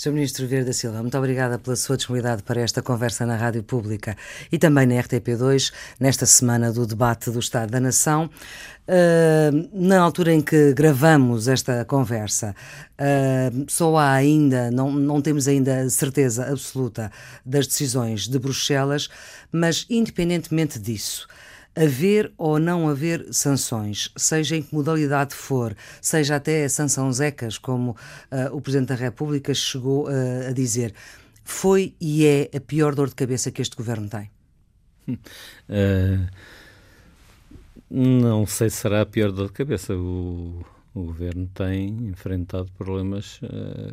Sr. Ministro Vieira da Silva, muito obrigada pela sua disponibilidade para esta conversa na Rádio Pública e também na RTP2, nesta semana do debate do Estado da Nação. Uh, na altura em que gravamos esta conversa, uh, só há ainda, não, não temos ainda certeza absoluta das decisões de Bruxelas, mas independentemente disso, haver ou não haver sanções, seja em que modalidade for, seja até sanção zecas, como uh, o Presidente da República chegou uh, a dizer, foi e é a pior dor de cabeça que este governo tem? Uh, não sei se será a pior dor de cabeça. O, o governo tem enfrentado problemas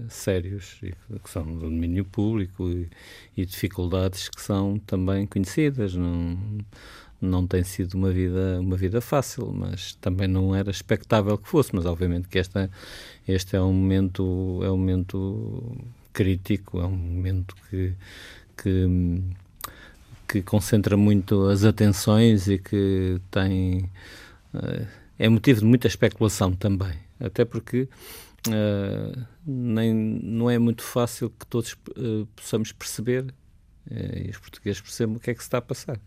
sérios, que são do domínio público e, e dificuldades que são também conhecidas. Não, não tem sido uma vida uma vida fácil, mas também não era expectável que fosse. Mas obviamente que esta este é um momento é um momento crítico, é um momento que que, que concentra muito as atenções e que tem uh, é motivo de muita especulação também, até porque uh, nem não é muito fácil que todos uh, possamos perceber e os portugueses percebam o que é que se está a passar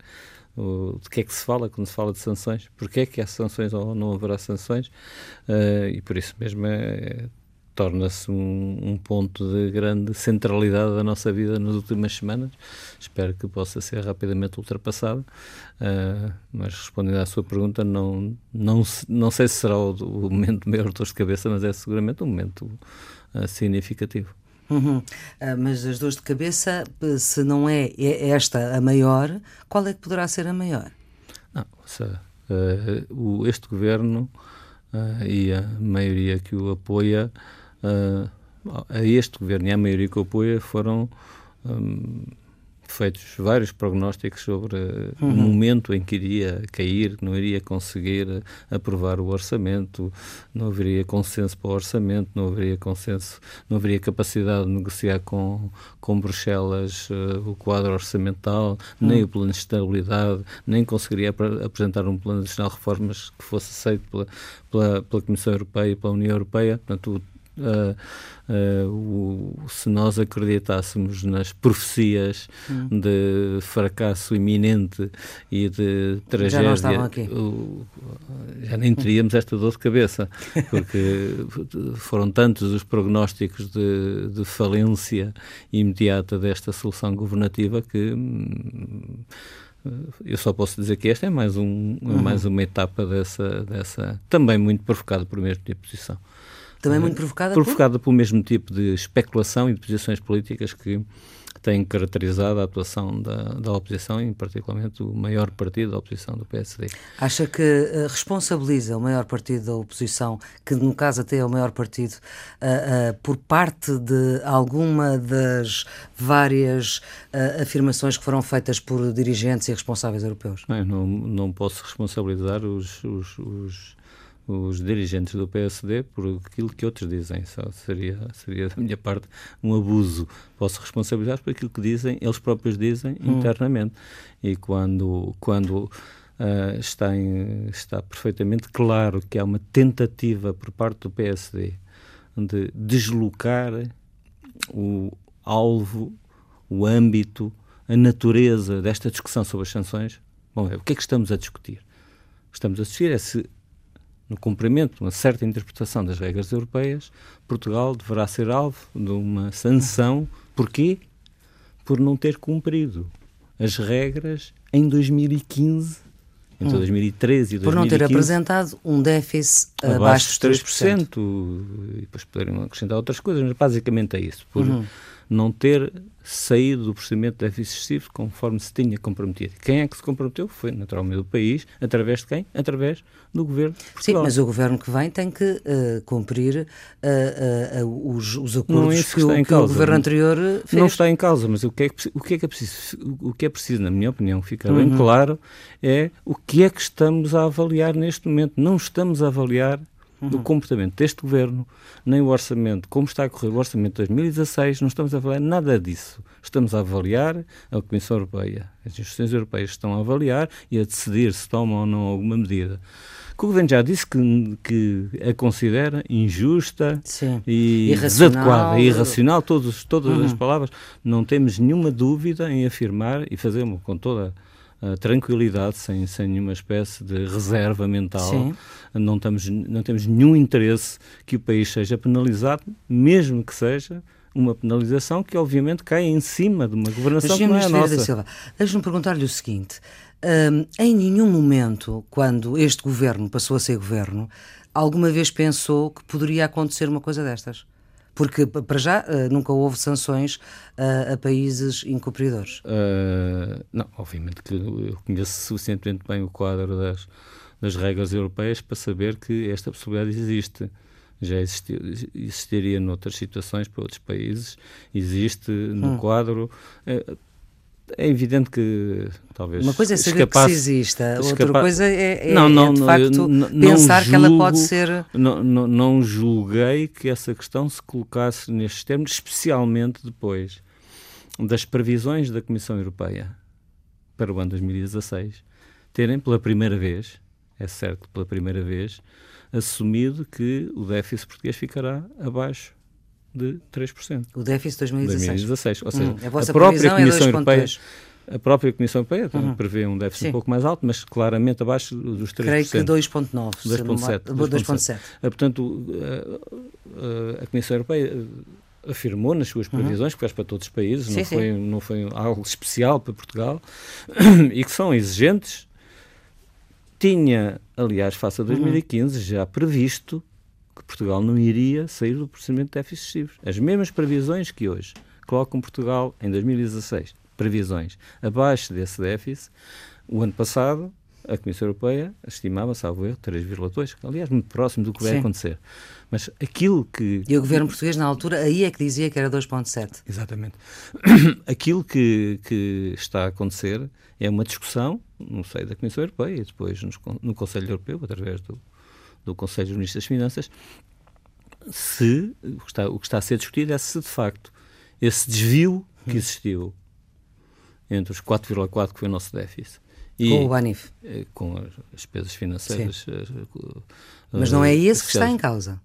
o, de que é que se fala quando se fala de sanções, porque é que há sanções ou não haverá sanções, uh, e por isso mesmo é, torna-se um, um, ponto de grande centralidade da nossa vida nas últimas semanas. Espero que possa ser rapidamente ultrapassado, uh, mas respondendo à sua pergunta, não, não, não sei se será o, o momento de maior dor de cabeça, mas é seguramente um momento uh, significativo. Uhum. Uh, mas as dores de cabeça, se não é, é esta a maior, qual é que poderá ser a maior? Não, seja, o, este governo uh, e a maioria que o apoia, a este governo e a maioria que o apoia foram um, feitos vários prognósticos sobre uhum. o momento em que iria cair, não iria conseguir aprovar o orçamento, não haveria consenso para o orçamento, não haveria consenso, não haveria capacidade de negociar com, com Bruxelas uh, o quadro orçamental, uhum. nem o plano de estabilidade, nem conseguiria ap apresentar um plano nacional de reformas que fosse aceito pela, pela, pela Comissão Europeia e pela União Europeia. Portanto, Uh, uh, o, se nós acreditássemos nas profecias hum. de fracasso iminente e de tragédia, já, o, já nem teríamos esta dor de cabeça, porque foram tantos os prognósticos de, de falência imediata desta solução governativa que. Hum, eu só posso dizer que esta é mais, um, uhum. mais uma etapa dessa, dessa, também muito provocada por mesmo de posição. Também muito provocada Provocada por... pelo mesmo tipo de especulação e de posições políticas que têm caracterizado a atuação da, da oposição, e particularmente o maior partido da oposição, do PSD. Acha que uh, responsabiliza o maior partido da oposição, que no caso até é o maior partido, uh, uh, por parte de alguma das várias afirmações que foram feitas por dirigentes e responsáveis europeus? Não, não posso responsabilizar os, os, os os dirigentes do PSD por aquilo que outros dizem. Só seria, seria da minha parte um abuso. Posso responsabilizar por aquilo que dizem, eles próprios dizem hum. internamente. E quando, quando uh, está, em, está perfeitamente claro que há uma tentativa por parte do PSD de deslocar o alvo, o âmbito, a natureza desta discussão sobre as sanções, bom, o que é que estamos a discutir? Estamos a discutir é se no cumprimento de uma certa interpretação das regras europeias, Portugal deverá ser alvo de uma sanção. Porquê? Por não ter cumprido as regras em 2015 entre hum. 2013 e 2015. Por não ter apresentado um déficit abaixo, abaixo dos 3%. 3%. E depois poderiam acrescentar outras coisas, mas basicamente é isso. Por uhum. não ter saído do procedimento de déficit excessivo conforme se tinha comprometido. Quem é que se comprometeu? Foi naturalmente o país, através de quem? Através do governo. Sim, mas o governo que vem tem que uh, cumprir uh, uh, os, os, acordos é que, que, o, que o governo anterior fez. Não está em causa, mas o que é que, o que, é, que é preciso, o que é preciso, na minha opinião, fica bem uhum. claro, é o que é que estamos a avaliar neste momento. Não estamos a avaliar uhum. do comportamento deste governo, nem o orçamento, como está a correr o orçamento de 2016, não estamos a avaliar nada disso. Estamos a avaliar a Comissão Europeia, as instituições europeias estão a avaliar e a decidir se tomam ou não alguma medida. que o Governo já disse que, que a considera injusta Sim. e Irracional. desadequada, irracional, todos, todas Uhum. as palavras. Não temos nenhuma dúvida em afirmar e fazemos com toda a tranquilidade, sem, sem nenhuma espécie de reserva mental. Sim. Não, estamos, não temos nenhum interesse que o país seja penalizado, mesmo que seja uma penalização que obviamente cai em cima de uma governação que não é a Vieira da nossa. Silva, deixe-me perguntar-lhe o seguinte: hum, em nenhum momento, quando este governo passou a ser governo, alguma vez pensou que poderia acontecer uma coisa destas? Porque, para já, eh, nunca houve sanções eh, a países incumpridores. Uh, não, obviamente que eu conheço suficientemente bem o quadro das, das regras europeias para saber que esta possibilidade existe. Já existiria noutras situações para outros países, existe no Hum. quadro. É, evidente que talvez. Uma coisa é saber que se exista, outra escapa- coisa é, é- Não, não, é, de facto, não pensar que ela pode julgo- ser. Não, não, não julguei que essa questão se colocasse nestes termos, especialmente depois das previsões da Comissão Europeia para o ano 2016 terem pela primeira vez, é certo pela primeira vez, assumido que o déficit português ficará abaixo de 3%. O déficit 2016. 2016. Ou seja, Hum, a vossa a própria é Comissão Europeia 2,2. a própria Comissão Europeia Uhum. prevê um déficit Sim. um pouco mais alto, mas claramente abaixo dos 3%. Creio que 2,9. se não me- 2,7. 2,7. Ah, Portanto, a, Comissão Europeia ah, afirmou nas suas previsões, que faz para todos os países, Uhum. Sim, não, sim. foi, não foi algo especial para Portugal, e que são exigentes. Tinha, aliás, face a Uhum. 2015, já previsto que Portugal não iria sair do procedimento de déficits excessivos. As mesmas previsões que hoje colocam Portugal em 2016, previsões abaixo desse déficit, o ano passado a Comissão Europeia estimava, salvo erro, 3,2, aliás, muito próximo do que vai Sim. acontecer. Mas aquilo que E o governo português, na altura, aí é que dizia que era 2,7. Exatamente. Aquilo que, que está a acontecer é uma discussão no seio da Comissão Europeia e depois no Conselho Europeu, através do, do Conselho dos Ministros das Finanças, se o que, está, o que está a ser discutido é se de facto esse desvio que existiu entre os 4,4 que foi o nosso déficit e Com o Banif. eh, com as despesas financeiras. Mas não é eh, esse que está em causa.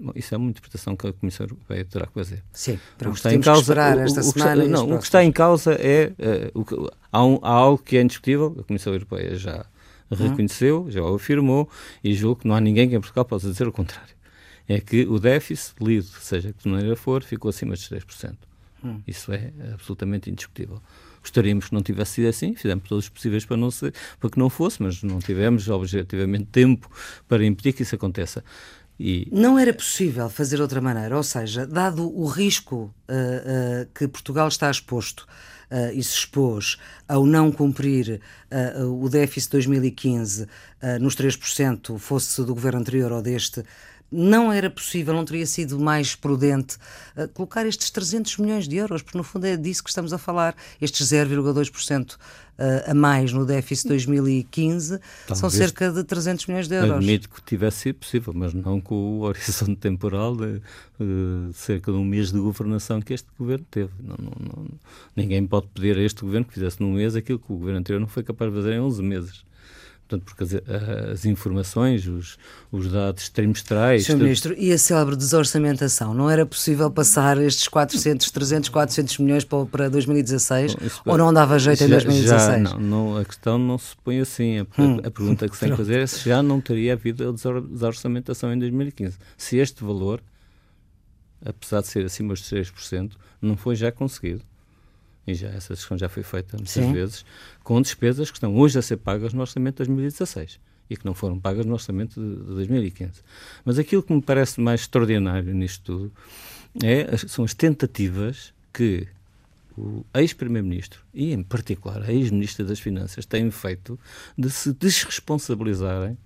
Bom, Isso é uma interpretação que a Comissão Europeia terá que fazer. Sim, o pronto, que está em causa, o- o- esta o está- não, o que está em causa é eh, o que- há, um- há algo que é indiscutível, a Comissão Europeia já. Reconheceu, já o afirmou e julgo que não há ninguém que em Portugal possa dizer o contrário. É que o déficit lido, seja que de maneira for, ficou acima dos 3%. Hum. Isso é absolutamente indiscutível. Gostaríamos que não tivesse sido assim, fizemos todos os possíveis para, não ser, para que não fosse, mas não tivemos objetivamente tempo para impedir que isso aconteça. E Não era possível fazer de outra maneira, ou seja, dado o risco ah, ah, que Portugal está exposto ah, e se expôs ao não cumprir ah, o déficit 2015 ah, nos 3%, fosse do governo anterior ou deste, não era possível, não teria sido mais prudente ah, colocar estes 300 milhões de euros, porque no fundo é disso que estamos a falar, estes 0,2% ah, a mais no déficit 2015 são Talvez- cerca de 300 milhões de euros. Admito que tivesse sido possível, mas não com o horizonte temporal de, eh, cerca de um mês de governação que este governo teve. Não, não- não- ninguém pode pedir a este governo que fizesse num mês aquilo que o governo anterior não foi capaz de fazer em 11 meses. Portanto, porque as, as informações, os, os dados trimestrais. Sr. Ministro, e a célebre desorçamentação? Não era possível passar estes 400, 300, 400 milhões para, para 2016? Bom, isso- ou não dava jeito em já- 2016? Já, não, não, a questão não se põe assim. A, a pergunta que se tem que fazer é se já não teria havido a desor- desorçamentação em 2015. Se este valor, apesar de ser acima dos 3%, não foi já conseguido. E já essa discussão já foi feita muitas Sim. vezes, com despesas que estão hoje a ser pagas no orçamento de 2016 e que não foram pagas no orçamento de, de 2015. Mas aquilo que me parece mais extraordinário nisto tudo é, são as tentativas que o ex-primeiro-ministro e, em particular, a ex-ministra das Finanças têm feito de se desresponsabilizarem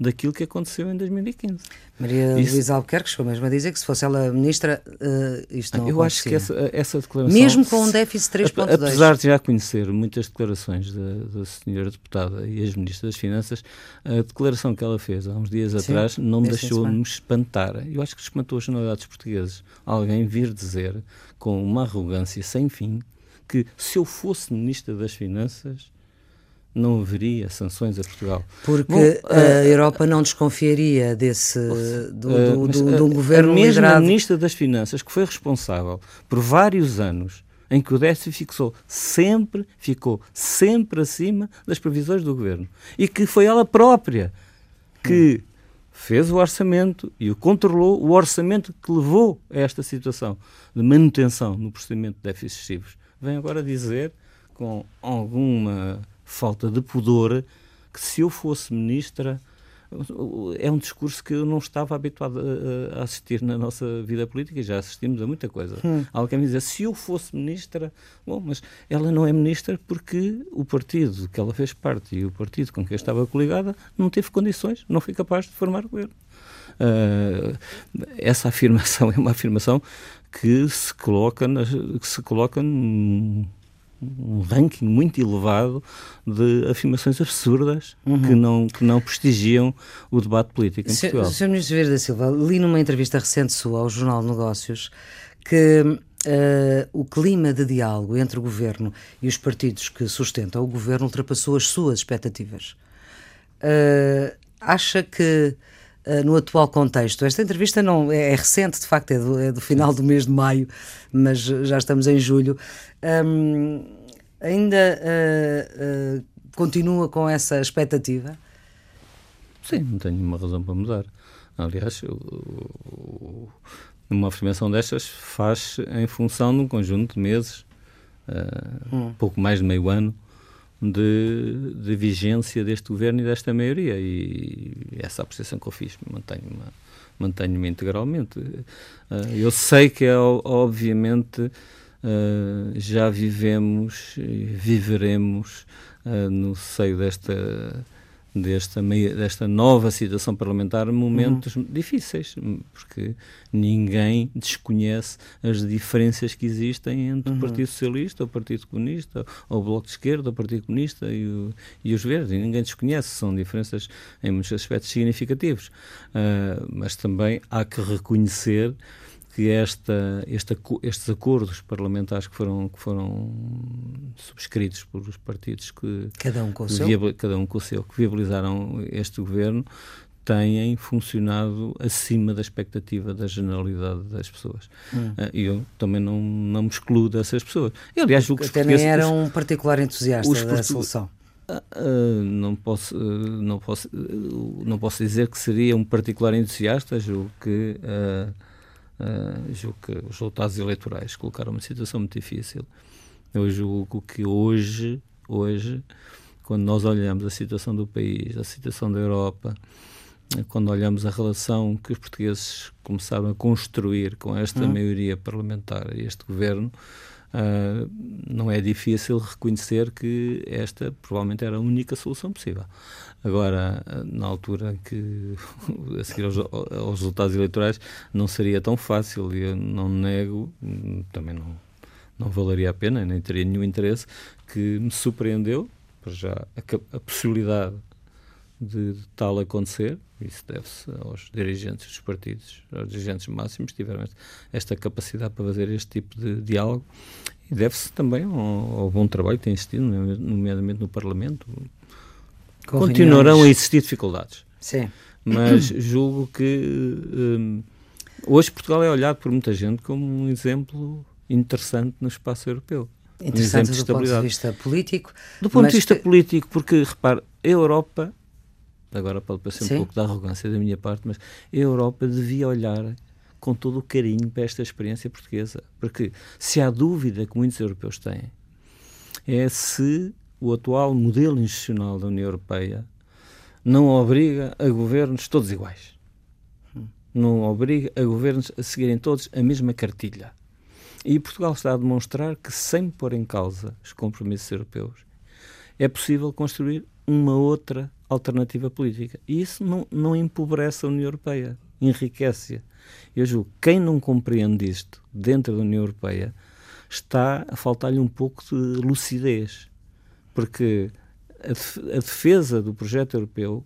daquilo que aconteceu em 2015. Maria Isso- Luísa Albuquerque chegou mesmo a dizer que se fosse ela ministra, eh, isto não Eu acho que acontecia. essa, essa declaração. Mesmo com um déficit Ape- 3.2. Apesar de já conhecer muitas declarações da, da senhora deputada e ex-ministra das Finanças, a declaração que ela fez há uns dias Sim, atrás não me nesse fim de deixou-me espantar. Eu acho que espantou as generalidades portugueses. Alguém vir dizer, com uma arrogância sem fim, que se eu fosse ministra das Finanças, não haveria sanções a Portugal. Porque Bom, a uh, Europa não desconfiaria desse do, do, do, do um governo a mesma liderado... ministra das Finanças que foi responsável por vários anos em que o déficit fixou sempre, ficou sempre acima das previsões do governo. E que foi ela própria que fez o orçamento e o controlou, o orçamento que levou a esta situação de manutenção no procedimento de déficits excessivos. Vem agora dizer, com alguma falta de pudor, que se eu fosse ministra é um discurso que eu não estava habituado a, assistir na nossa vida política e já assistimos a muita coisa. Hum. Alguém me dizer, se eu fosse ministra, bom, mas ela não é ministra porque o partido que ela fez parte e o partido com quem estava coligada não teve condições, não foi capaz de formar governo. Uh, essa afirmação é uma afirmação que se coloca, nas, que se coloca num, um ranking muito elevado de afirmações absurdas uhum. que, não, que não prestigiam o debate político em Sr. Portugal. Sr. Ministro Vieira da Silva, li numa entrevista recente sua ao Jornal de Negócios que uh, o clima de diálogo entre o governo e os partidos que sustentam o governo ultrapassou as suas expectativas. Uh, acha que no atual contexto. Esta entrevista não é, é recente, de facto, é do, é do, final do mês de maio, mas já estamos em julho. Um, ainda uh, uh, continua com essa expectativa? Sim, não tenho nenhuma razão para mudar. Aliás, uma afirmação destas faz em função de um conjunto de meses, hum. pouco mais de meio ano, de, de, vigência deste governo e desta maioria. E essa apreciação que eu fiz mantenho-me mantenho integralmente. Uh, eu sei que é, obviamente, uh, já vivemos e viveremos uh, no seio desta desta, desta nova situação parlamentar momentos uhum. difíceis, porque ninguém desconhece as diferenças que existem entre uhum. o Partido Socialista, o Partido Comunista, o Bloco de Esquerda, o Partido Comunista e, o, e os Verdes. E ninguém desconhece, são diferenças em muitos aspectos significativos. Uh, mas também há que reconhecer que esta, esta, estes acordos parlamentares que foram, que foram subscritos por os partidos que cada um com o seu, cada um com o seu que viabilizaram este governo têm funcionado acima da expectativa da generalidade das pessoas. Hum. E eu também não, não me excluo dessas pessoas. E, aliás, o que Até nem era um particular entusiasta da solução. Uh, não posso uh, não posso não posso dizer que seria um particular entusiasta julgo que Uh, julgo que os resultados eleitorais colocaram uma situação muito difícil. Eu julgo que hoje, hoje, quando nós olhamos a situação do país, a situação da Europa, quando olhamos a relação que os portugueses começaram a construir com esta hum. maioria parlamentar e este governo, Uh, não é difícil reconhecer que esta provavelmente era a única solução possível. Agora, na altura que, a seguir aos, aos resultados eleitorais, não seria tão fácil e eu não nego, também não, não valeria a pena, nem teria nenhum interesse, que me surpreendeu, já, a, a possibilidade de, de, tal acontecer, isso deve-se aos dirigentes dos partidos, aos dirigentes máximos, que tiveram esta capacidade para fazer este tipo de diálogo, e deve-se também ao, ao, bom trabalho que tem existido, nomeadamente no Parlamento. Com Continuarão reuniões. a existir dificuldades. Sim. Mas julgo que um, hoje Portugal é olhado por muita gente como um exemplo interessante no espaço europeu. Interessante um do ponto de vista político. Do ponto de vista que... político, porque, repare, a Europa agora pode parecer Sim. um pouco de arrogância da minha parte, mas a Europa devia olhar com todo o carinho para esta experiência portuguesa. Porque se há dúvida que muitos europeus têm, é se o atual modelo institucional da União Europeia não obriga a governos todos iguais. Não obriga a governos a seguirem todos a mesma cartilha. E Portugal está a demonstrar que, sem pôr em causa os compromissos europeus, é possível construir uma outra alternativa política. E isso não, não empobrece a União Europeia, enriquece-a. Eu julgo que quem não compreende isto dentro da União Europeia está a faltar-lhe um pouco de lucidez, porque a defesa do projeto europeu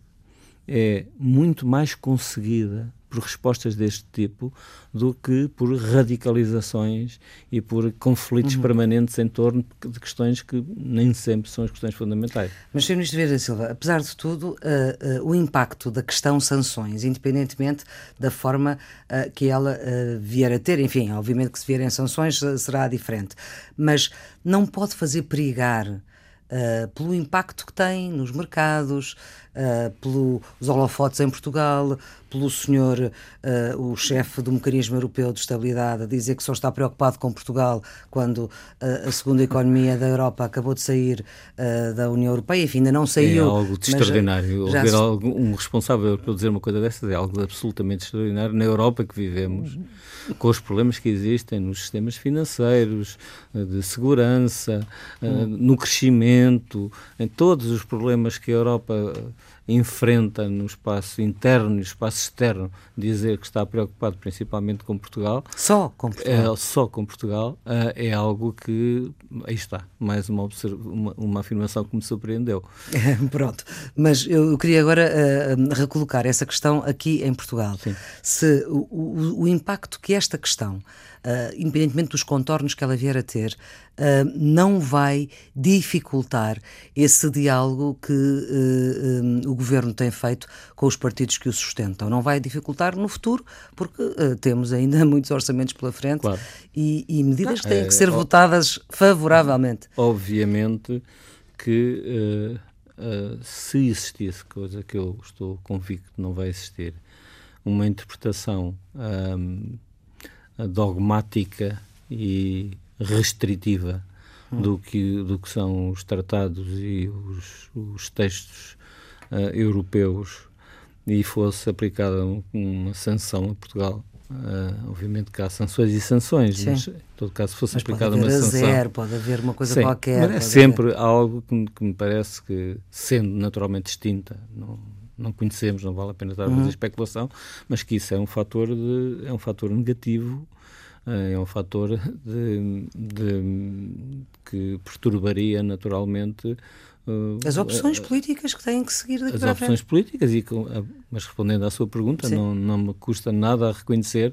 é muito mais conseguida por respostas deste tipo do que por radicalizações e por conflitos uhum. permanentes em torno de questões que nem sempre são as questões fundamentais. Mas, Sr. Ministro Vieira Silva, apesar de tudo, uh, uh, o impacto da questão sanções, independentemente da forma uh, que ela vier a ter, enfim, obviamente que se vierem sanções será diferente, mas não pode fazer perigar uh, pelo impacto que tem nos mercados, uh, pelos holofotes em Portugal, pelo senhor, uh, o chefe do Mecanismo Europeu de Estabilidade, a dizer que só está preocupado com Portugal quando uh, a segunda economia da Europa acabou de sair uh, da União Europeia, enfim, ainda não saiu. É algo de extraordinário. Já, Ouvir se... um responsável europeu dizer uma coisa dessas é algo absolutamente extraordinário na Europa que vivemos, com os problemas que existem nos sistemas financeiros, de segurança, hum. no crescimento, em todos os problemas que a Europa enfrenta no espaço interno e no espaço externo dizer que está preocupado principalmente com Portugal. Só com Portugal. É, só com Portugal é algo que. Aí está, mais uma, uma, uma afirmação que me surpreendeu. Pronto, mas eu queria agora uh, recolocar essa questão aqui em Portugal. Sim. Se o, o, o impacto que esta questão uh, independentemente dos contornos que ela vier a ter, uh, não vai dificultar esse diálogo que uh, um, o governo tem feito com os partidos que o sustentam. Não vai dificultar no futuro, porque temos ainda muitos orçamentos pela frente claro. e, e, medidas que têm é, que ser votadas favoravelmente. Obviamente que. Uh, se existisse, coisa que eu estou convicto que não vai existir, uma interpretação um, dogmática e restritiva hum. do, que, do que são os tratados e os, os textos uh, europeus e fosse aplicada uma sanção a Portugal. Uh, obviamente que há sanções e sanções, Sim. mas em todo caso fosse mas aplicada uma sanção. Zero, pode haver uma coisa Sim, qualquer. Mas é sempre haver. algo que me, que me, parece que, sendo naturalmente distinta, não, não conhecemos, não vale a pena estar a fazer uhum. especulação, mas que isso é um fator, de, é um fator negativo, eh, é um fator de, de que perturbaria naturalmente Uh, as opções uh, políticas que têm que seguir daqui As opções políticas, e mas respondendo à sua pergunta, não, não me custa nada a reconhecer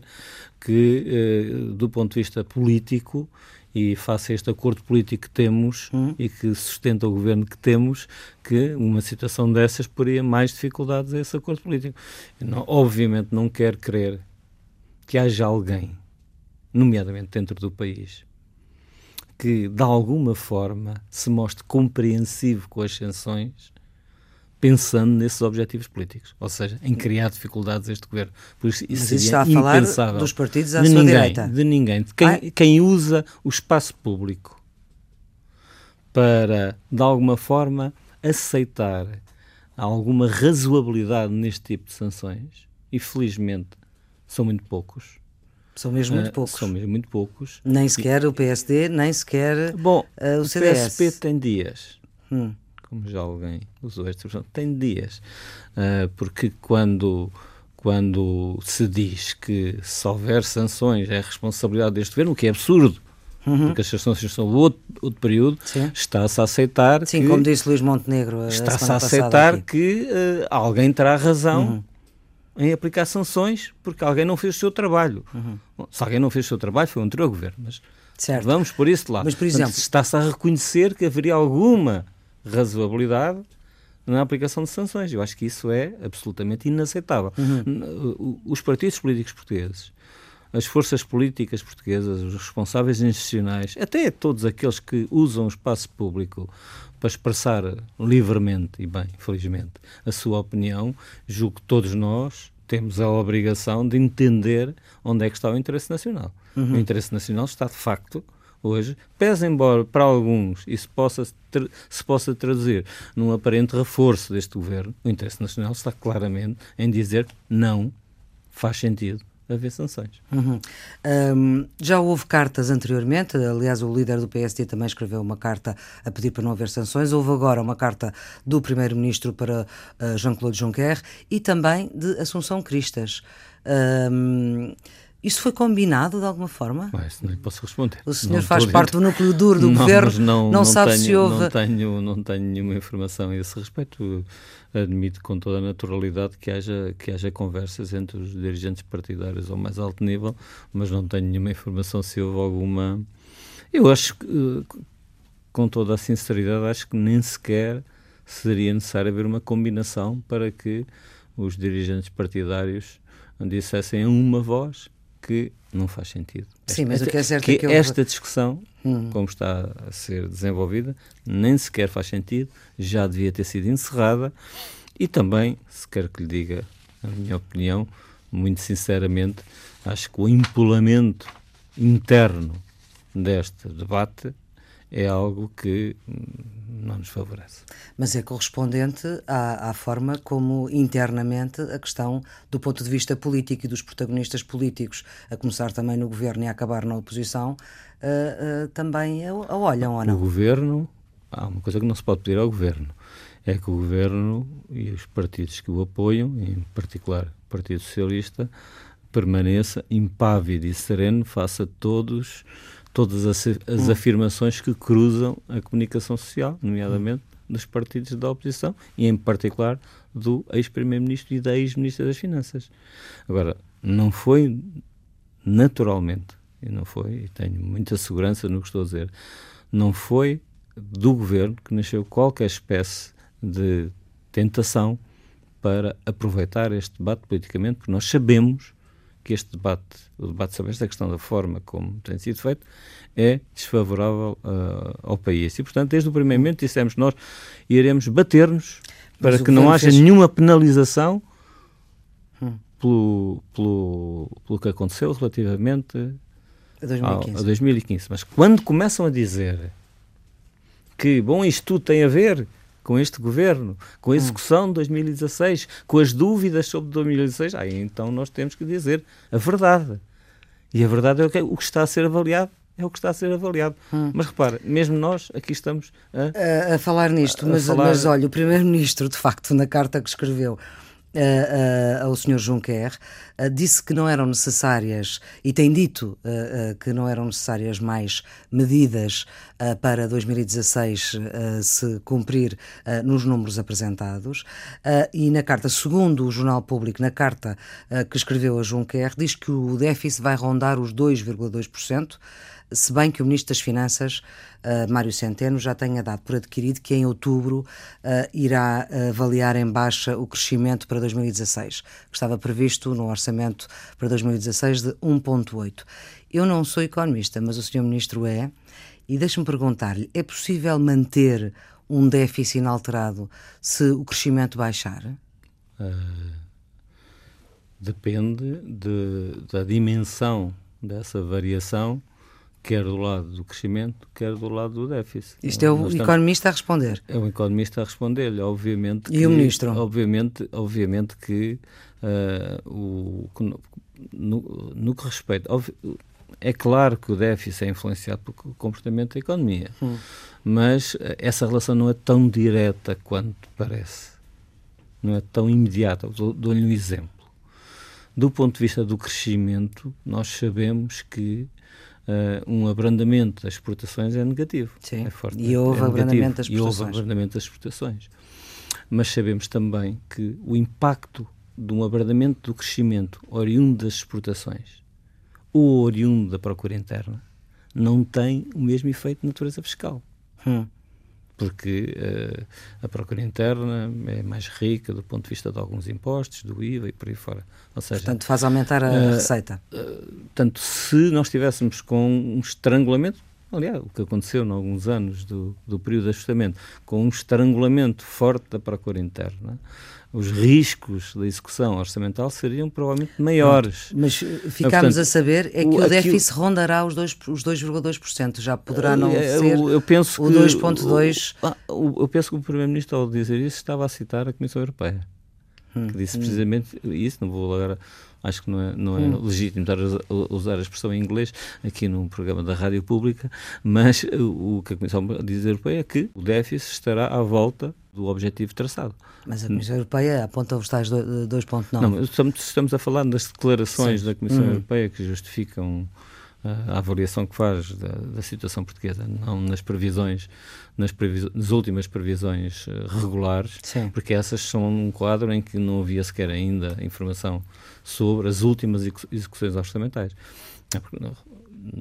que, uh, do ponto de vista político, e face a este acordo político que temos hum. e que sustenta o governo que temos, que uma situação dessas poria mais dificuldades a esse acordo político. Não, obviamente não quero crer que haja alguém, nomeadamente dentro do país, que de alguma forma se mostre compreensivo com as sanções pensando nesses objetivos políticos, ou seja, em criar dificuldades a este governo. Por isso, isso Mas está a falar dos partidos à de sua ninguém, direita. De ninguém. De quem, ah. quem usa o espaço público para, de alguma forma, aceitar alguma razoabilidade neste tipo de sanções, e felizmente são muito poucos. São mesmo muito uh, poucos. São mesmo muito poucos. Nem sequer e... o PSD, nem sequer Bom, uh, o CDS. O PSP tem dias. Hum como já alguém usou esta expressão, tem dias. Uh, porque quando, quando se diz que se houver sanções é responsabilidade deste governo, o que é absurdo, Uhum. porque as sanções são outro, outro período, está-se a aceitar Sim, que, como disse Luís Montenegro está-se a aceitar aqui. que uh, alguém terá razão uhum. em aplicar sanções porque alguém não fez o seu trabalho. Uhum. Bom, se alguém não fez o seu trabalho foi o anterior governo, mas certo. vamos por isso de lado. Mas, por exemplo, está-se a reconhecer que haveria alguma razoabilidade na aplicação de sanções. Eu acho que isso é absolutamente inaceitável. Uhum. Os partidos políticos portugueses, as forças políticas portuguesas, os responsáveis institucionais, até todos aqueles que usam o espaço público para expressar livremente e bem, felizmente, a sua opinião, julgo que todos nós temos a obrigação de entender onde é que está o interesse nacional. Uhum. O interesse nacional está, de facto, hoje, pese embora para alguns isso possa se possa traduzir num aparente reforço deste governo, o interesse nacional está claramente em dizer não faz sentido haver sanções. Uhum. Um, já houve cartas anteriormente, aliás, o líder do PSD também escreveu uma carta a pedir para não haver sanções. Houve agora uma carta do Primeiro-Ministro para uh, Jean-Claude Juncker e também de Assunção Cristas. Um, Isso foi combinado de alguma forma? Mas isso não lhe posso responder. O senhor não faz parte do núcleo duro do não, governo, não, não, não, sabe tenho, se houve. Não tenho, não tenho nenhuma informação a esse respeito. Admito com toda a naturalidade que haja, que haja conversas entre os dirigentes partidários ao mais alto nível, mas não tenho nenhuma informação se houve alguma. Eu acho que, com toda a sinceridade, acho que nem sequer seria necessário haver uma combinação para que os dirigentes partidários dissessem uma voz que não faz sentido. Sim, mas o que é certo que é que eu... esta discussão, hum. como está a ser desenvolvida, nem sequer faz sentido, já devia ter sido encerrada e também, se quer que lhe diga a minha opinião, muito sinceramente, acho que o empolamento interno deste debate é algo que não nos favorece. Mas é correspondente à, à, forma como internamente a questão do ponto de vista político e dos protagonistas políticos, a começar também no governo e a acabar na oposição, uh, uh, também a, a, olham ou não? O governo, há uma coisa que não se pode pedir ao governo, é que o governo e os partidos que o apoiam, em particular o Partido Socialista, permaneça impávido e sereno face a todos todas as, as hum. afirmações que cruzam a comunicação social, nomeadamente dos partidos da oposição e, em particular, do ex-primeiro-ministro e da ex-ministra das Finanças. Agora, não foi naturalmente, e não foi, e tenho muita segurança no que estou a dizer, não foi do governo que nasceu qualquer espécie de tentação para aproveitar este debate politicamente, porque nós sabemos que este debate, o debate sobre esta questão da forma como tem sido feito, é desfavorável uh, ao país. E, portanto, desde o primeiro momento dissemos nós iremos bater-nos para que não haja fez... nenhuma penalização hum. pelo, pelo, pelo que aconteceu relativamente a 2015. Ao, a 2015. Mas quando começam a dizer que, bom, isto tudo tem a ver com este governo, com a hum. execução de 2016, com as dúvidas sobre 2016, aí então nós temos que dizer a verdade. E a verdade é o que, o que está a ser avaliado é o que está a ser avaliado. Hum. Mas repara, mesmo nós aqui estamos a, a, a falar nisto, a, mas, falar... mas olha, o Primeiro-Ministro, de facto, na carta que escreveu uh, uh, ao Sr. Juncker, uh, disse que não eram necessárias, e tem dito que não eram necessárias mais medidas para 2016 se cumprir nos números apresentados. e na carta, segundo o Jornal Público, na carta que escreveu a Juncker, diz que o déficit vai rondar os 2,2% se bem que o Ministro das Finanças, uh, Mário Centeno, já tenha dado por adquirido que em outubro uh, irá avaliar em baixa o crescimento para 2016, que estava previsto no orçamento para 2016 de 1,8. Eu não sou economista, mas o Sr. Ministro é, e deixe-me perguntar-lhe: é possível manter um déficit inalterado se o crescimento baixar? Uh, depende de, da dimensão dessa variação quer do lado do crescimento, quer do lado do déficit. Isto é o estamos, economista a responder. É o economista a responder-lhe, obviamente. E que, o ministro? Obviamente, obviamente que uh, o, no, no, que respeita. É claro que o déficit é influenciado pelo comportamento da economia, hum. mas essa relação não é tão direta quanto parece. Não é tão imediata. Dou-lhe um exemplo. Do ponto de vista do crescimento, nós sabemos que uh, um abrandamento das exportações é negativo. Sim. É forte, e houve é abrandamento das exportações. E houve abrandamento das exportações. Mas sabemos também que o impacto de um abrandamento do crescimento oriundo das exportações ou oriundo da procura interna não tem o mesmo efeito de natureza fiscal. Hum porque uh, a procura interna é mais rica do ponto de vista de alguns impostos, do IVA e por aí fora. Ou seja, portanto, faz aumentar a uh, receita. Uh, tanto se nós estivéssemos com um estrangulamento, aliás, o que aconteceu em alguns anos do, do período de ajustamento, com um estrangulamento forte da procura interna, os riscos da execução orçamental seriam provavelmente maiores. Mas eh, ficámos a saber é que o, o déficit rondará os 2,2%, os já poderá não é, ser eu, eu penso o 2,2%. Ah, eu penso que o Primeiro-Ministro, ao dizer isso, estava a citar a Comissão Europeia, hum, que disse hum. precisamente isso, não vou agora acho que não é, não é hum. legítimo estar a usar a expressão em inglês aqui num programa da rádio pública, mas o que a Comissão diz Europeia é que o déficit estará à volta do objetivo traçado. Mas a Comissão Europeia aponta os tais 2.9. Não, estamos, estamos a falar das declarações Sim. da Comissão hum. Europeia que justificam a avaliação que faz da, da, situação portuguesa, não nas previsões, nas, nas últimas previsões uh, regulares, Sim. porque essas são um quadro em que não havia sequer ainda informação sobre as últimas execuções orçamentais. É não,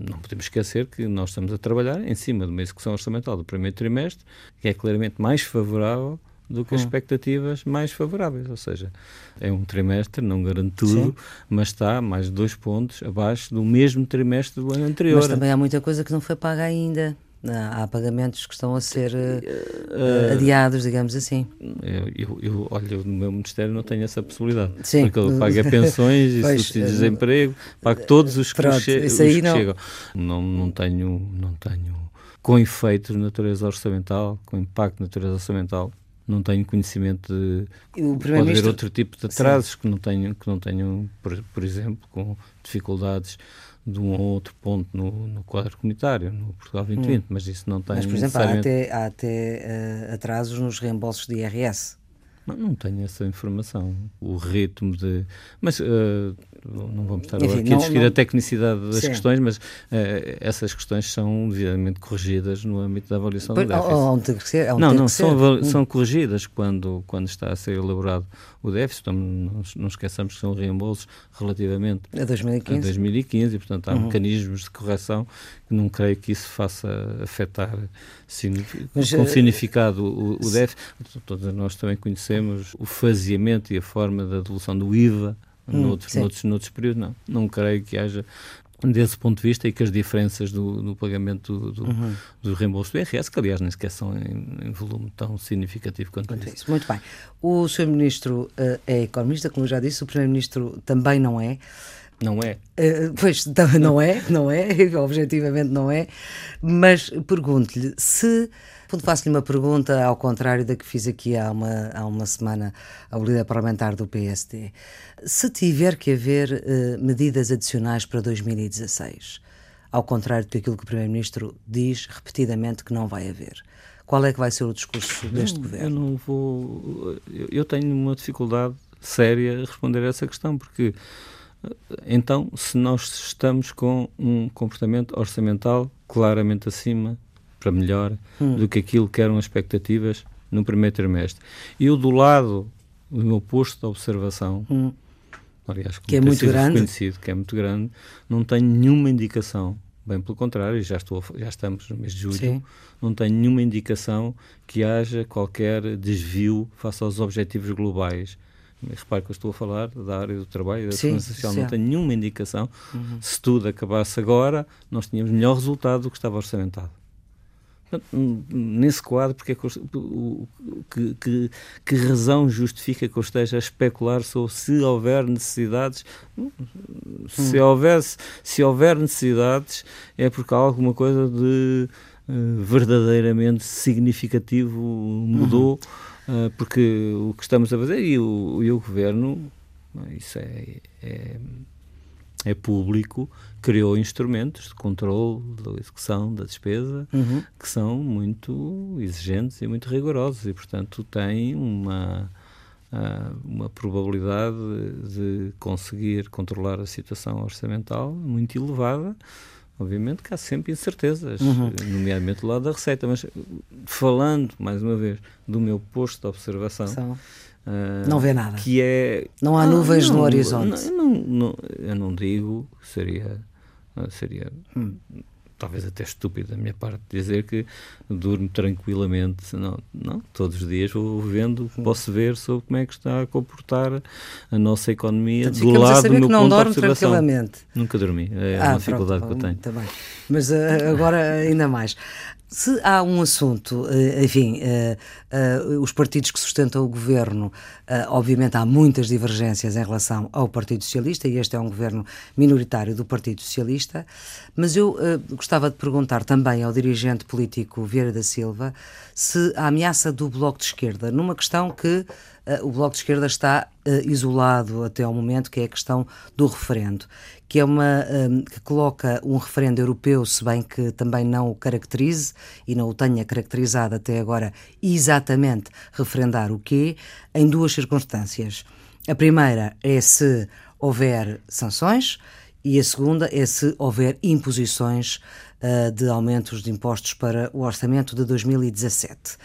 não podemos esquecer que nós estamos a trabalhar em cima de uma execução orçamental do primeiro trimestre, que é claramente mais favorável do que as hum. expectativas mais favoráveis. Ou seja, é um trimestre, não garante tudo, Sim. mas está mais de dois pontos abaixo do mesmo trimestre do ano anterior. Mas também há muita coisa que não foi paga ainda. Há pagamentos que estão a ser uh, adiados, digamos assim. Eu, eu, eu, olha, no meu Ministério não tenho essa possibilidade. Sim. Porque ele paga pensões e subsídios de desemprego, paga todos os que, Pronto, che os que não... chegam. Não, não, tenho, não tenho, com efeito de natureza orçamental, com impacto de natureza orçamental, não tenho conhecimento de pode haver outro tipo de atrasos que não tenho que não tenho por, por, exemplo com dificuldades de um ou outro ponto no, no quadro comunitário no Portugal 2020 hum. mas isso não tem mas por exemplo há até, há até uh, atrasos nos reembolsos de IRS não, não tenho essa informação. O ritmo de mas uh, não vamos estar Enfim, aqui a discutir não... a tecnicidade das Sim. questões, mas uh, essas questões são devidamente corrigidas no âmbito da avaliação pois, do déficit. Ou, ou, ser, não, não, são, hum. são corrigidas quando, quando está a ser elaborado o déficit. Então, não, não esqueçamos que são reembolsos relativamente a 2015, a 2015 e, portanto, há uhum. mecanismos de correção que não creio que isso faça afetar mas, com eh, significado o, o déficit. Todos nós também conhecemos o faseamento e a forma da devolução do IVA hum, noutros, noutros, noutros períodos, não. Não creio que haja desse ponto de vista e que as diferenças do, do pagamento do, do, uhum. do, reembolso do IRS, que aliás nem sequer são em, em volume tão significativo quanto, isso. isso. Muito bem. O Sr. Ministro uh, é economista, como eu já disse, o Primeiro-Ministro também não é. Não é? Uh, pois, não é, não é, objetivamente não é, mas pergunto-lhe se Faço-lhe uma pergunta ao contrário da que fiz aqui há uma, há uma semana ao líder parlamentar do PSD. Se tiver que haver uh, medidas adicionais para 2016, ao contrário do que o Primeiro-Ministro diz repetidamente que não vai haver, qual é que vai ser o discurso deste governo? Eu não vou. Eu tenho uma dificuldade séria a responder a essa questão, porque eh, então, se nós estamos com um comportamento orçamental claramente acima para melhor hum. do que aquilo que eram as expectativas no primeiro trimestre. Eu, do lado do meu posto de observação, hum. aliás, que é muito grande, que é muito grande, não tenho nenhuma indicação, bem pelo contrário, já, estou, já estamos no mês de julho, Sim. não tenho nenhuma indicação que haja qualquer desvio face aos objetivos globais. Repare que eu estou a falar da área do trabalho e da segurança social. Não tenho nenhuma indicação. Uhum. Se tudo acabasse agora, nós tínhamos melhor resultado do que estava orçamentado. Nesse quadro, porque é que, que, que, razão justifica que eu esteja a especular sobre se houver necessidades? Se, hum. houvesse, se houver necessidades, é porque alguma coisa de uh, verdadeiramente significativo mudou, uhum. uh, porque o que estamos a fazer e o, e o governo, isso é, é é público, criou instrumentos de controle da execução da despesa uhum. que são muito exigentes e muito rigorosos e, portanto, tem uma, uh, uma probabilidade de conseguir controlar a situação orçamental muito elevada. Obviamente que há sempre incertezas, uhum. nomeadamente do lado da receita, mas falando, mais uma vez, do meu posto de observação, São Uh, não vê nada. Que é, não há nuvens não, no horizonte. Não, não, eu não digo, seria, seria hum. talvez até estúpido da minha parte dizer que durmo tranquilamente. Não, não todos os dias vou vendo, hum. posso ver sobre como é que está a comportar a nossa economia do lado do meu que não ponto dorme tranquilamente. Nunca dormi, é ah, uma dificuldade pronto, que eu tenho. Tá Mas uh, agora ainda mais. Se há um assunto, eh, enfim, uh, uh, os partidos que sustentam o governo, obviamente há muitas divergências em relação ao Partido Socialista, e este é um governo minoritário do Partido Socialista, mas eu gostava de perguntar também ao dirigente político Vieira da Silva se a ameaça do Bloco de Esquerda, numa questão que o Bloco de Esquerda está isolado até ao momento, que é a questão do referendo, que é uma um, que coloca um referendo europeu, se bem que também não o caracterize e não o tenha caracterizado até agora exatamente referendar o quê, em duas circunstâncias. A primeira é se houver sanções e a segunda é se houver imposições uh, de aumentos de impostos para o orçamento de 2017.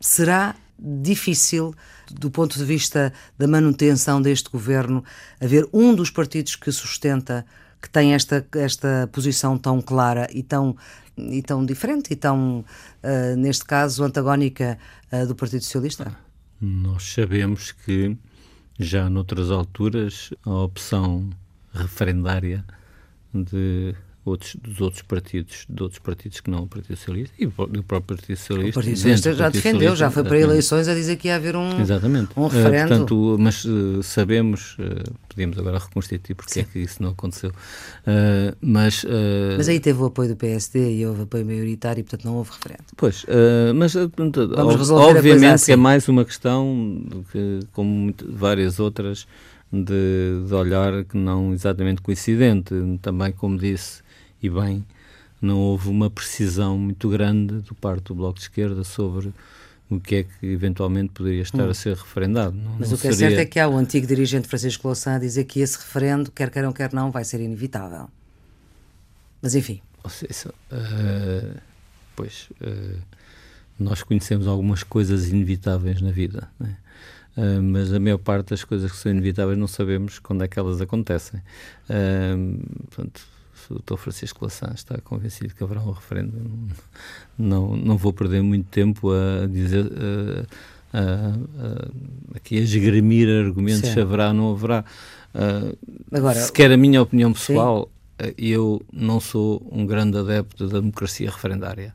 Será difícil, do ponto de vista da manutenção deste governo, haver um dos partidos que sustenta, que tem esta, esta posição tão clara e tão, e tão diferente e tão, uh, neste caso, antagónica uh, do Partido Socialista? Nós sabemos que já noutras alturas a opção referendária de outros, dos outros partidos, de outros partidos que não o Partido Socialista e o próprio Partido Socialista. O Partido Socialista já Partido defendeu, já foi para eleições a dizer que ia haver um, exatamente. um referendo. Uh, portanto, mas uh, sabemos, uh, podemos agora reconstituir porque Sim. é que isso não aconteceu. mas, mas aí teve o apoio do PSD e houve apoio maioritário e, portanto, não houve referendo. Pois, mas portanto, obviamente assim. que é mais uma questão, que, como muito, várias outras, de, de olhar que não exatamente coincidente. Também, como disse, e bem, não houve uma precisão muito grande do parte do Bloco de Esquerda sobre o que é que eventualmente poderia estar hum. a ser referendado. Não, Mas não o que seria... é certo é que há o antigo dirigente Francisco Louçã a dizer que esse referendo, quer queiram, quer não, vai ser inevitável. Mas enfim. Seja, uh, pois, uh, nós conhecemos algumas coisas inevitáveis na vida, né? uh, mas a maior parte das coisas que são inevitáveis não sabemos quando é que elas acontecem. portanto, o Dr. Francisco Lassan está convencido que haverá um referendo. Não, não vou perder muito tempo a dizer. A, a, a, aqui a esgrimir argumentos se haverá ou não haverá. Uh, Agora, se quer a minha opinião pessoal, sim. eu não sou um grande adepto da democracia referendária.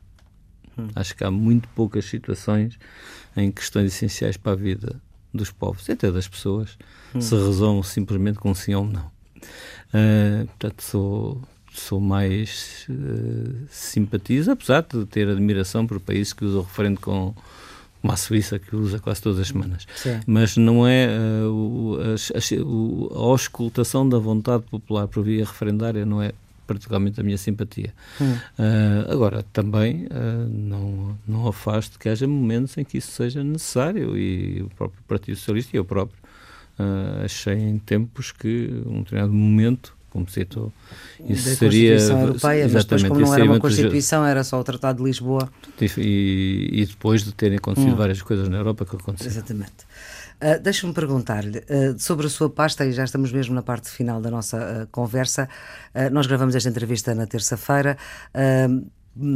Hum. Acho que há muito poucas situações em questões essenciais para a vida dos povos e até das pessoas hum. se resolvem simplesmente com sim ou não. Uh, portanto, sou, sou mais uh, simpatizo, apesar de ter admiração por países que usam o referendo com como a Suíça, que usa quase todas as semanas. Sim. Mas não é uh, o, a, a, a, auscultação da vontade popular por via referendária não é particularmente a minha simpatia. Hum. Uh, agora, também uh, não, não afasto que haja momentos em que isso seja necessário e o próprio Partido Socialista e eu próprio achei em tempos que um determinado momento como citou. Isso da seria. Constituição Europeia, mas depois, como não era uma Constituição, era só o Tratado de Lisboa. E, e depois de terem acontecido hum. várias coisas na Europa que aconteceram. Exatamente. Uh, Deixa-me perguntar-lhe uh, sobre a sua pasta, e já estamos mesmo na parte final da nossa uh, conversa. nós gravamos esta entrevista na terça-feira.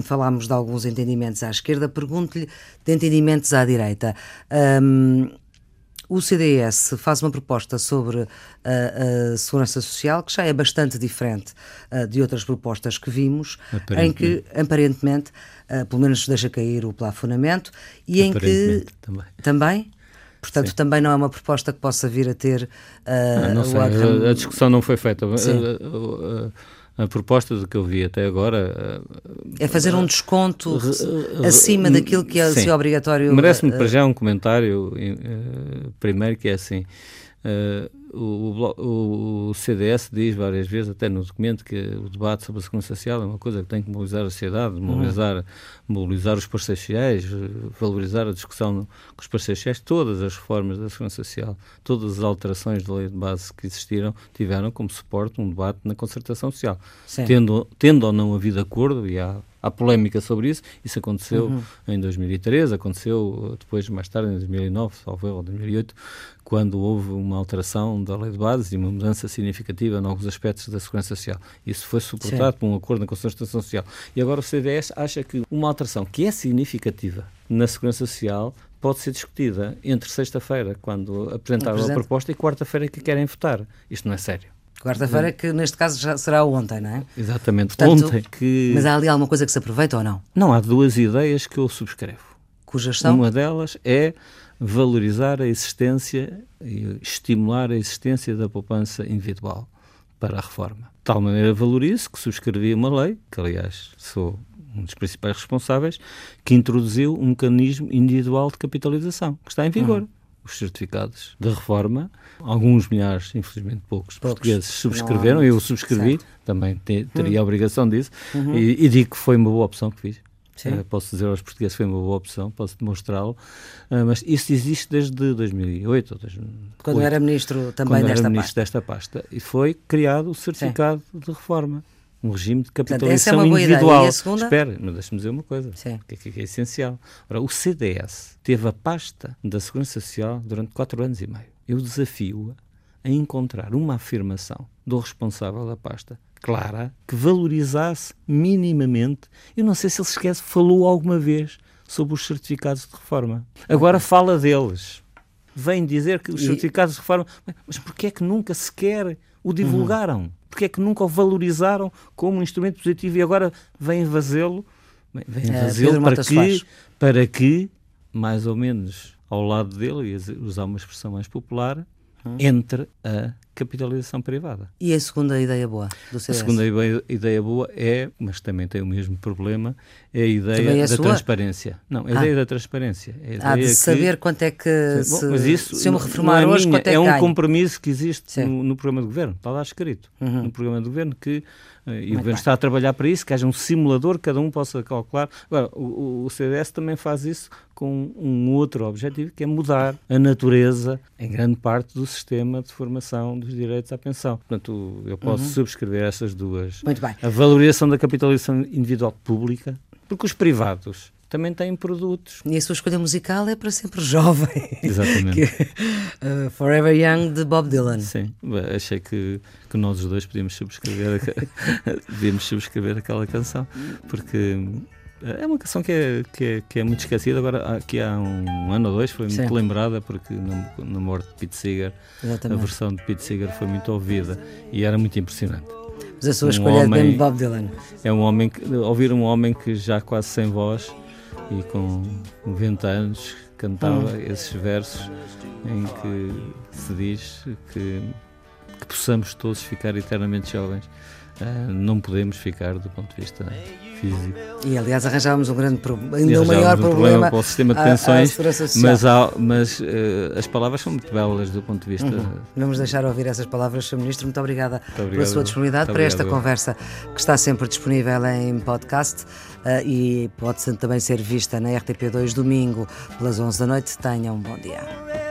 falámos de alguns entendimentos à esquerda. Pergunto-lhe de entendimentos à direita. Um, o CDS faz uma proposta sobre a, a, segurança social que já é bastante diferente uh, de outras propostas que vimos, em que aparentemente, uh, pelo menos deixa cair o plafonamento e em que também. também Portanto, Sim. também não é uma proposta que possa vir a ter. Uh, ah, não sei, a, a, discussão não foi feita. Sim a proposta do que eu vi até agora é fazer um desconto acima daquilo que é sim. obrigatório. Merece-me para já um comentário primeiro que é assim. Uh, o, o, o, CDS diz várias vezes, até no documento, que o debate sobre a segurança social é uma coisa que tem que mobilizar a sociedade, mobilizar, mobilizar os parceiros sociais, valorizar a discussão com os parceiros sociais. Todas as reformas da segurança social, todas as alterações da lei de base que existiram, tiveram como suporte um debate na concertação social. Tendo, tendo ou não havido acordo, e há há polémica sobre isso. Isso aconteceu uhum. em 2003, aconteceu depois, mais tarde, em 2009, salvo ou 2008, quando houve uma alteração da lei de bases e uma mudança significativa em alguns aspectos da segurança social. Isso foi suportado Sim. por um acordo na Constituição Social. E agora o CDS acha que uma alteração que é significativa na segurança social pode ser discutida entre sexta-feira, quando apresentaram a proposta, e quarta-feira que querem votar. Isto não é sério. Quarta-feira, que neste caso já será ontem, não é? Exatamente, Portanto, ontem. Que... Mas há ali alguma coisa que se aproveita ou não? Não, há duas ideias que eu subscrevo. Cujas são? Uma delas é valorizar a existência e estimular a existência da poupança individual para a reforma. De tal maneira valorizo que subscrevi uma lei, que aliás sou um dos principais responsáveis, que introduziu um mecanismo individual de capitalização, que está em vigor. Uhum. Os certificados de reforma. Alguns milhares, infelizmente poucos, Poucos. portugueses subscreveram, eu subscrevi, certo. também te- teria a obrigação disso, e, e digo que foi uma boa opção que fiz. Sim. Eh, posso dizer aos portugueses que foi uma boa opção, posso demonstrá-lo, Eh, mas isso existe desde 2008 ou 2008, Quando era ministro também desta era pasta. ministro desta pasta. E foi criado o certificado de reforma. Um regime de é capitalização boa ideia. individual. Segunda? Espera, mas deixa-me dizer uma coisa, Sim. que, que- que é essencial. Ora, o CDS teve a pasta da Segurança Social durante quatro anos e meio. Eu desafio-a a encontrar uma afirmação do responsável da pasta clara que valorizasse minimamente. Eu não sei se ele sequer falou alguma vez sobre os certificados de reforma. Agora fala deles. Vem dizer que os E- certificados de reforma. Mas porquê é que nunca sequer o divulgaram? Porquê é que nunca o valorizaram como um instrumento positivo e agora vêm fazê-lo? Vêm fazê-lo Pedro para que, para que, mais ou menos ao lado dele, e usar uma expressão mais popular, Hum. entre a capitalização privada. E a segunda ideia boa do A CDS? segunda ideia, boa é, mas também tem o mesmo problema, é a ideia é da sua? transparência. Não, a Ah. ideia da transparência. É a Há de que- saber quanto é que Bom, se, mas isso se eu me reformar é hoje, minha, quanto é que é um ganho? compromisso que existe. Uhum. no, no programa de governo. Está lá escrito no programa de governo que eh, e o governo está a trabalhar para isso, que haja um simulador, que cada um possa calcular. Agora, o, o- o CDS também faz isso com um outro objetivo, que é mudar a natureza, em grande parte, do sistema de formação dos direitos à pensão. Portanto, eu posso Uhum. subscrever essas duas. Muito bem. A valorização da capitalização individual pública, porque os privados também têm produtos. E a sua escolha musical é para sempre jovem. Exatamente. Que- uh, Forever Young de Bob Dylan. Sim, achei que, que nós os dois podíamos subscrever, a- devíamos subscrever aquela canção, porque é uma canção que é, que é, que é muito esquecida. Agora, aqui há um ano ou dois, foi muito Sim. lembrada, porque na, na morte de Pete Seeger, a Exatamente. versão de Pete Seeger foi muito ouvida e era muito impressionante. Mas a sua um escolha é homem- bem de Bob Dylan. É um homem que, ouvir um homem que já quase sem voz e com 90 anos cantava Hum. esses versos em que se diz que, que possamos todos ficar eternamente jovens. Ah, não podemos ficar do ponto de vista físico. E aliás arranjávamos um grande problema, ainda um arranjámos maior um problema, para o sistema de pensões, Segurança Social. mas, há- mas eh, as palavras são muito belas do ponto de vista. Vamos deixar ouvir essas palavras, Sr. Ministro. Muito obrigada pela obrigado. sua disponibilidade Muito para esta conversa que está sempre disponível em podcast eh, e pode também ser vista na RTP2 domingo pelas 11 da noite. Tenham um bom dia.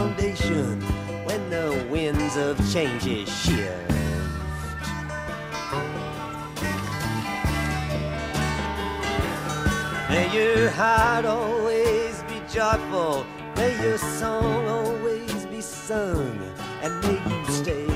Foundation when the winds of change shift. May your heart always be joyful. May your song always be sung. And may you stay